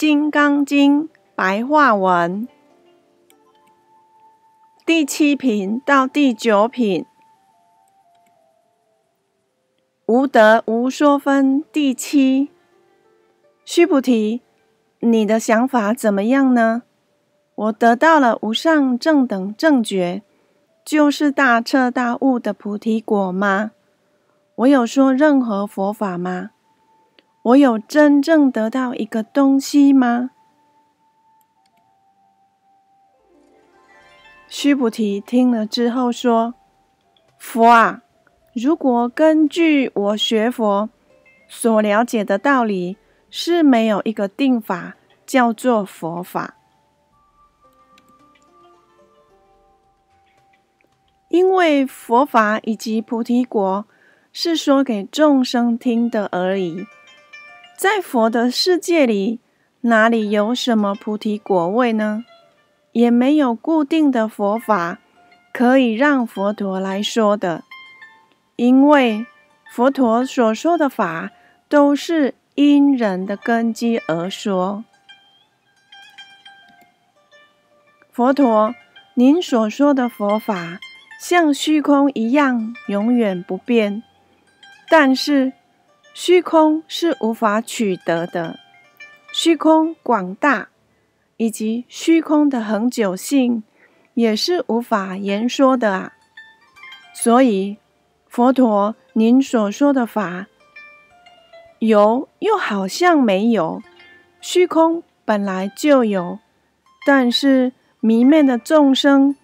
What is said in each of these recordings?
金刚经》白话文第七品到第九品，无得无说分第七。须菩提，你的想法怎么样呢？我得到了无上正等正觉，就是大彻大悟的菩提果吗？我有说任何佛法吗？我有真正得到一个东西吗？须菩提听了之后说：“佛啊，如果根据我学佛所了解的道理，是没有一个定法叫做佛法，因为佛法以及菩提果是说给众生听的而已。”在佛的世界里，哪里有什么菩提果位呢？也没有固定的佛法可以让佛陀来说的，因为佛陀所说的法都是因人的根基而说。佛陀，您所说的佛法像虚空一样永远不变，但是。虚空是无法取得的，虚空广大以及虚空的恒久性也是无法言说的啊。所以，佛陀您所说的法有，又好像没有。虚空本来就有，但是迷昧的众生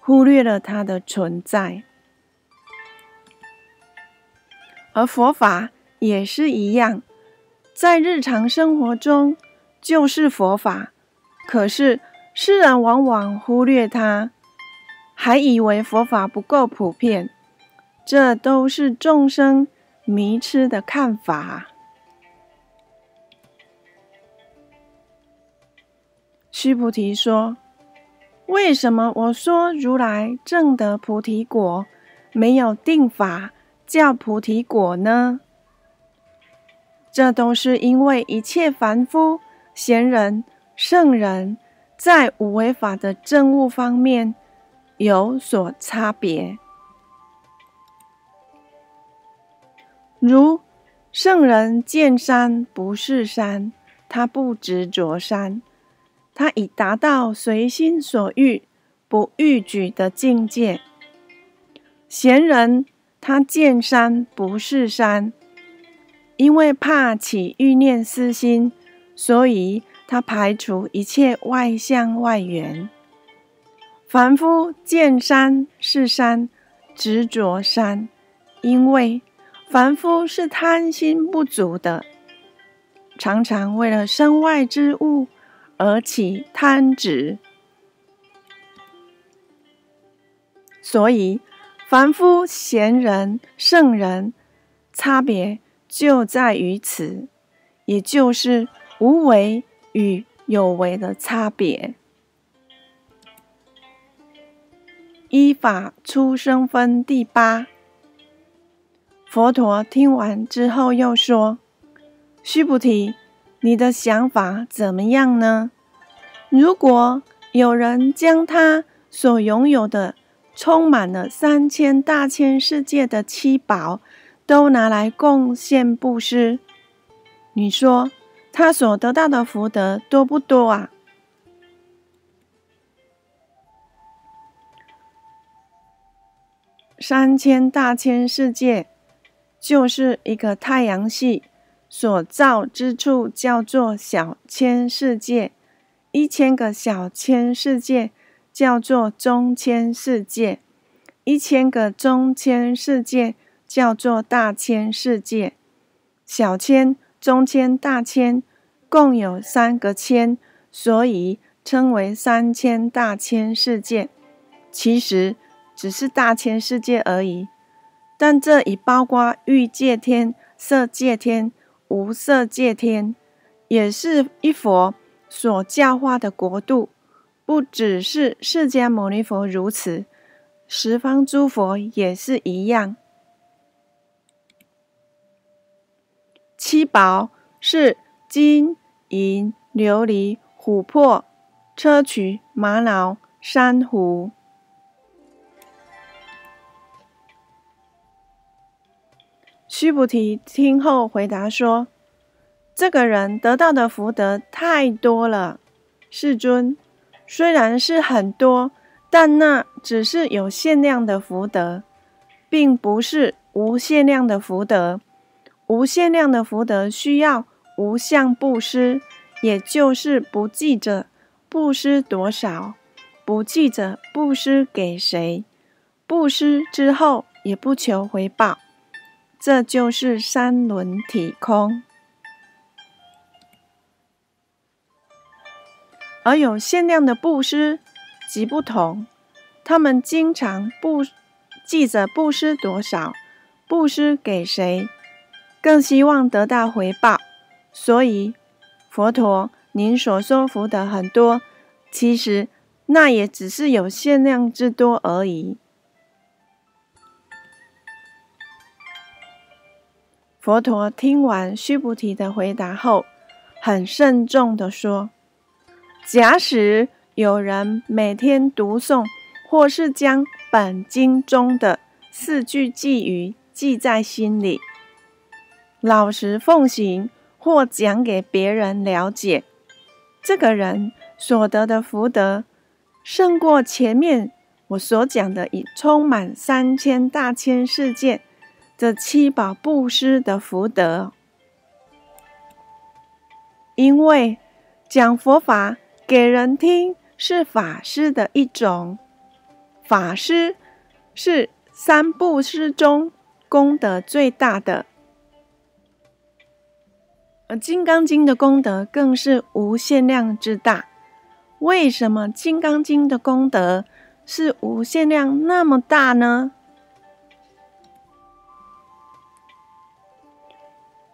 忽略了它的存在，而佛法。也是一样，在日常生活中就是佛法，可是世人往往忽略它，还以为佛法不够普遍，这都是众生迷痴的看法。须菩提说：“为什么我说如来正得菩提果，没有定法叫菩提果呢？”这都是因为一切凡夫、贤人、圣人，在无为法的证悟方面有所差别。如圣人见山不是山，他不执着山，他已达到随心所欲、不逾矩的境界。贤人他见山不是山。因为怕起欲念私心，所以他排除一切外相外缘。凡夫见山是山，执着山，因为凡夫是贪心不足的，常常为了身外之物而起贪执，所以凡夫、贤人、圣人差别。就在于此，也就是无为与有为的差别。依法出生分第八。佛陀听完之后又说：“须菩提，你的想法怎么样呢？如果有人将他所拥有的充满了三千大千世界的七宝，都拿来贡献布施，你说他所得到的福德多不多啊？三千大千世界就是一个太阳系所造之处，叫做小千世界；一千个小千世界叫做中千世界；一千个中千世界。叫做大千世界，小千、中千、大千，共有三个千，所以称为三千大千世界。其实只是大千世界而已，但这已包括欲界天、色界天、无色界天，也是一佛所教化的国度。不只是释迦牟尼佛如此，十方诸佛也是一样。七宝是金银琉璃、琥珀、砗磲、玛瑙、珊瑚。须菩提听后回答说：“这个人得到的福德太多了，世尊。虽然是很多，但那只是有限量的福德，并不是无限量的福德。无限量的福德需要无相布施，也就是不记着布施多少，不记着布施给谁，布施之后也不求回报。”这就是三轮体空，而有限量的布施即不同。他们经常布记着布施多少，布施给谁，更希望得到回报。所以，佛陀，您所说福德很多，其实那也只是有限量之多而已。佛陀听完须菩提的回答后，很慎重地说：“假使有人每天读诵，或是将本经中的四句偈语记在心里，老实奉行，或讲给别人了解，这个人所得的福德，胜过前面我所讲的已充满三千大千世界。”这七宝布施的福德，因为讲佛法给人听是法师的一种，法师是三布施中功德最大的，而《金刚经》的功德更是无限量之大。为什么《金刚经》的功德是无限量那么大呢？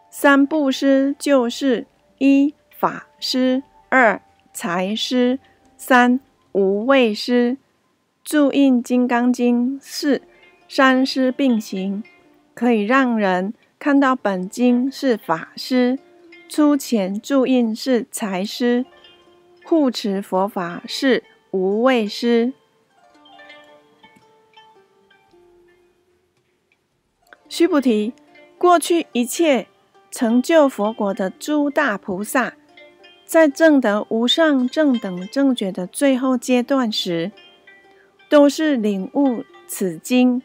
三布施就是一法师、二财师、三无畏师。注印《金刚经》是三师并行，可以让人看到本经是法师，出钱注印是财师，护持佛法是无畏师。须菩提，过去一切。成就佛果的诸大菩萨，在证得无上正等正觉的最后阶段时，都是领悟此经，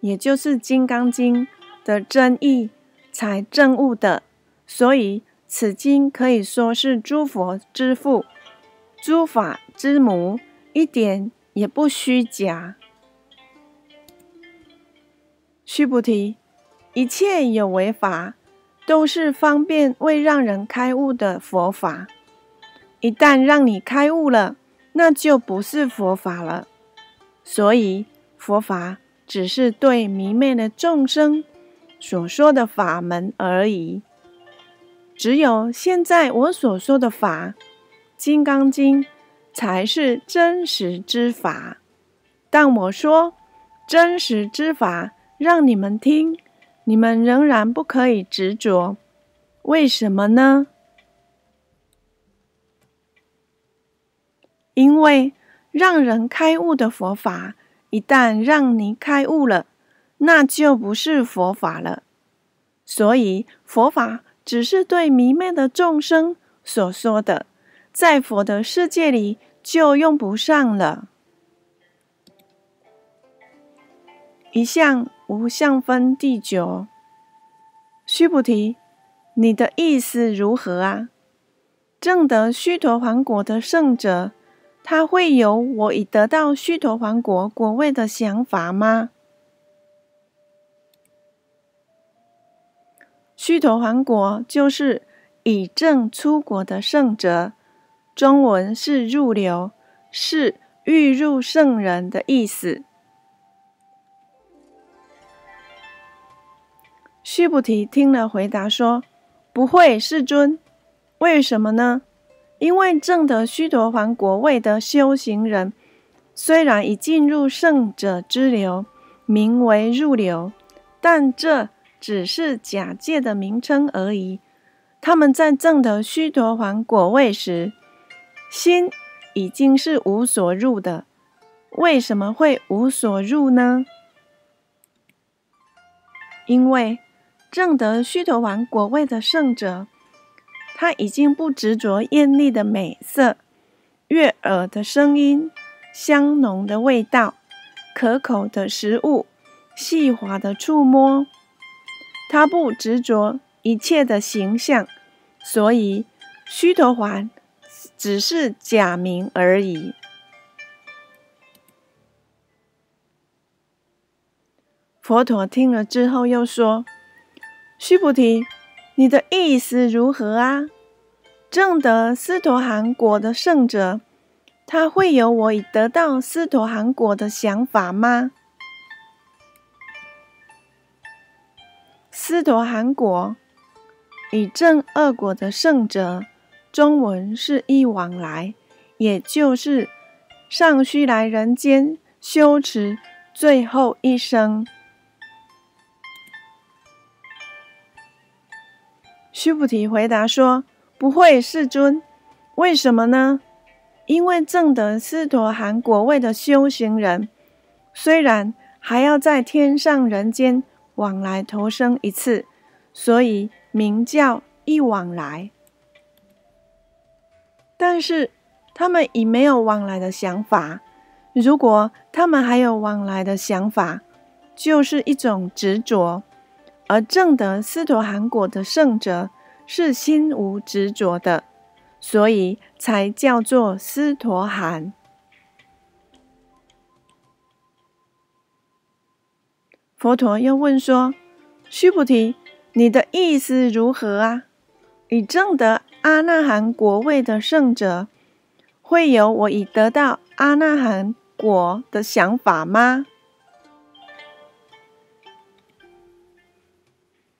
也就是《金刚经》的真意，才证悟的。所以，此经可以说是诸佛之父、诸法之母，一点也不虚假。须菩提，一切有为法。都是方便为让人开悟的佛法。一旦让你开悟了，那就不是佛法了。所以，佛法只是对迷昧的众生所说的法门而已。只有现在我所说的法，《金刚经》才是真实之法。但我说真实之法，让你们听。你们仍然不可以执着，为什么呢？因为让人开悟的佛法，一旦让你开悟了，那就不是佛法了。所以佛法只是对迷昧的众生所说的，在佛的世界里就用不上了。一向。无相分第九，须菩提，你的意思如何啊？正得须陀洹果的圣者，他会有我已得到须陀洹果果位的想法吗？须陀洹果就是以正出国的圣者，中文是入流，是欲入圣人的意思。须菩提听了，回答说：“不会，世尊。为什么呢？因为正得须陀洹国位的修行人，虽然已进入圣者之流，名为入流，但这只是假借的名称而已。他们在证得须陀洹果位时，心已经是无所入的。为什么会无所入呢？因为证得须陀洹果位的圣者，他已经不执着艳丽的美色、悦耳的声音、香浓的味道、可口的食物、细滑的触摸，他不执着一切的形象，所以须陀洹只是假名而已。佛陀听了之后，又说：“须菩提，你的意思如何啊？正得斯陀含果的圣者，他会有我已得到斯陀含果的想法吗？斯陀含果以正恶果的圣者，中文是一往来，也就是尚需来人间修持最后一生。”须菩提回答说：“不会，世尊。为什么呢？因为正得斯陀含果位的修行人，虽然还要在天上人间往来投生一次，所以名叫一往来。但是他们已没有往来的想法。如果他们还有往来的想法，就是一种执着。”而正得斯陀含果的圣者是心无执着的，所以才叫做斯陀含。佛陀又问说：“须菩提，你的意思如何啊？已正得阿那含果位的圣者，会有我已得到阿那含果的想法吗？”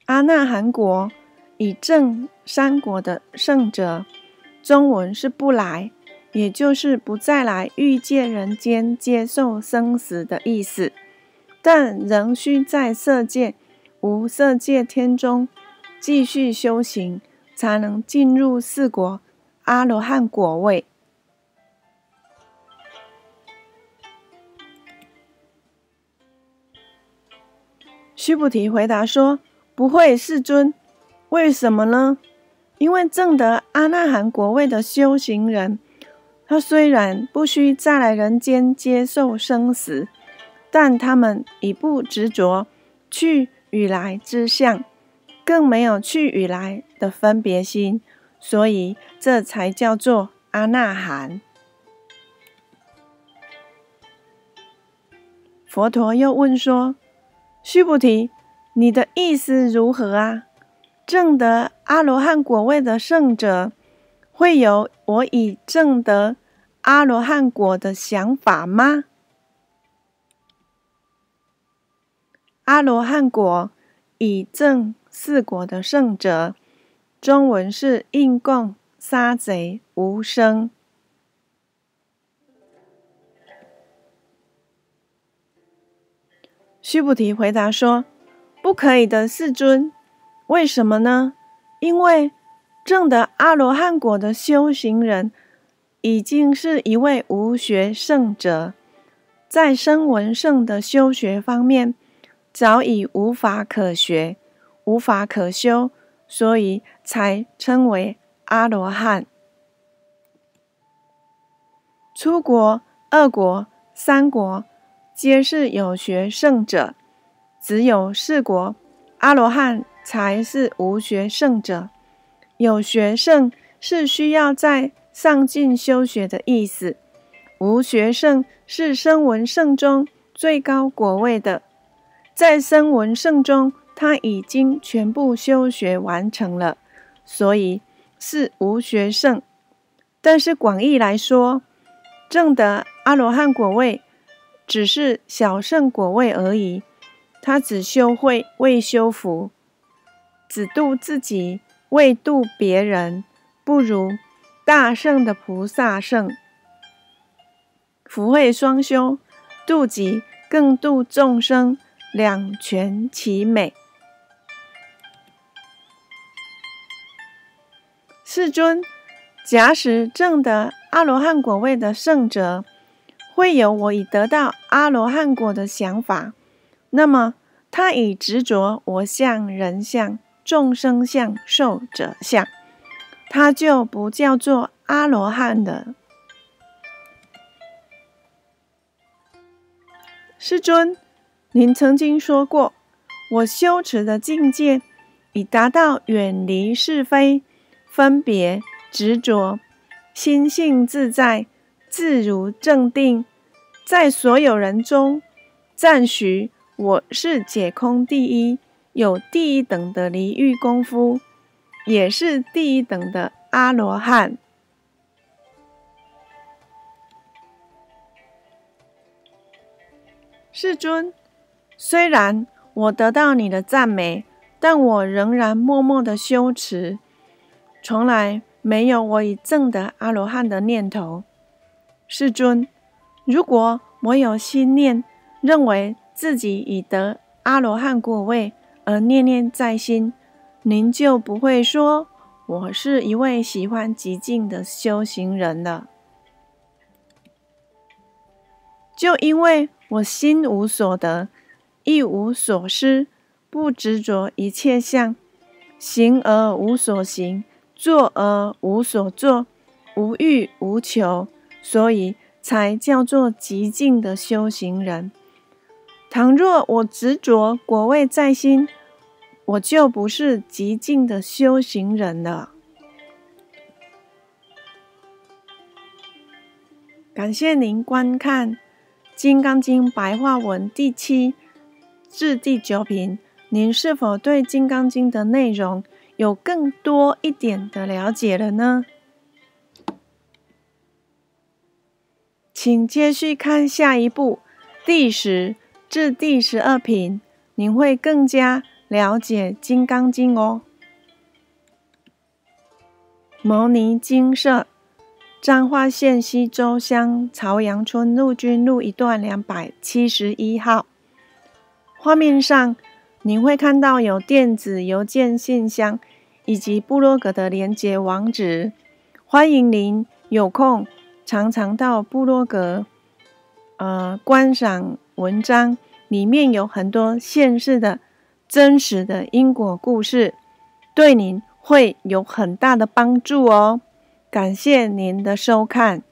阿那含国以正三国的圣者，中文是不来，也就是不再来欲界人间接受生死的意思，但仍需在色界、无色界天中继续修行，才能进入四国阿罗汉果位。须菩提回答说。不会，世尊，为什么呢？因为正得阿那含果位的修行人，他虽然不需再来人间接受生死，但他们已不执着去与来之相，更没有去与来的分别心，所以这才叫做阿那含。佛陀又问说：“须菩提。”你的意思如何啊？正得阿罗汉果位的圣者，会有我已正得阿罗汉果的想法吗？阿罗汉果以正四果的圣者，中文是应供杀贼无生。须菩提回答说。不可以的，世尊。为什么呢？因为证得阿罗汉果的修行人，已经是一位无学圣者，在声闻圣的修学方面，早已无法可学，无法可修，所以才称为阿罗汉。出国、二国、三国，皆是有学圣者。只有四国阿罗汉才是无学圣者，有学圣是需要在上进修学的意思。无学圣是声闻圣中最高果位的，在声闻圣中他已经全部修学完成了，所以是无学圣。但是广义来说，正得阿罗汉果位只是小圣果位而已。他只修慧未修福，只度自己未度别人，不如大圣的菩萨圣。福慧双修，度己更度众生，两全其美。世尊，假使正得阿罗汉果位的圣者，会有我已得到阿罗汉果的想法，那么他已执着我相、人相、众生相、寿者相，他就不叫做阿罗汉的。世尊，您曾经说过，我修持的境界已达到远离是非、分别、执着，心性自在、自如正定。在所有人中，赞许我是解空第一，有第一等的离欲功夫，也是第一等的阿罗汉。世尊，虽然我得到你的赞美，但我仍然默默的修持，从来没有我已证得阿罗汉的念头。世尊。如果我有心念，认为自己已得阿罗汉果位，而念念在心，您就不会说我是一位喜欢极静的修行人了。就因为我心无所得，一无所失，不执着一切相，行而无所行，坐而无所坐，无欲无求，所以。才叫做极静的修行人。倘若我执着果位在心，我就不是极静的修行人了。感谢您观看《金刚经》白话文第七至第九品。您是否对《金刚经》的内容有更多一点的了解了呢？请继续看下一步，第十至第十二品，您会更加了解《金刚经》哦。牟尼精舍，彰化县西周乡朝阳村陆军路一段两百七十一号。画面上，您会看到有电子邮件信箱以及部落格的连接网址，欢迎您有空。常常到部落格，呃，观赏文章，里面有很多现世的真实的因果故事，对您会有很大的帮助哦。感谢您的收看。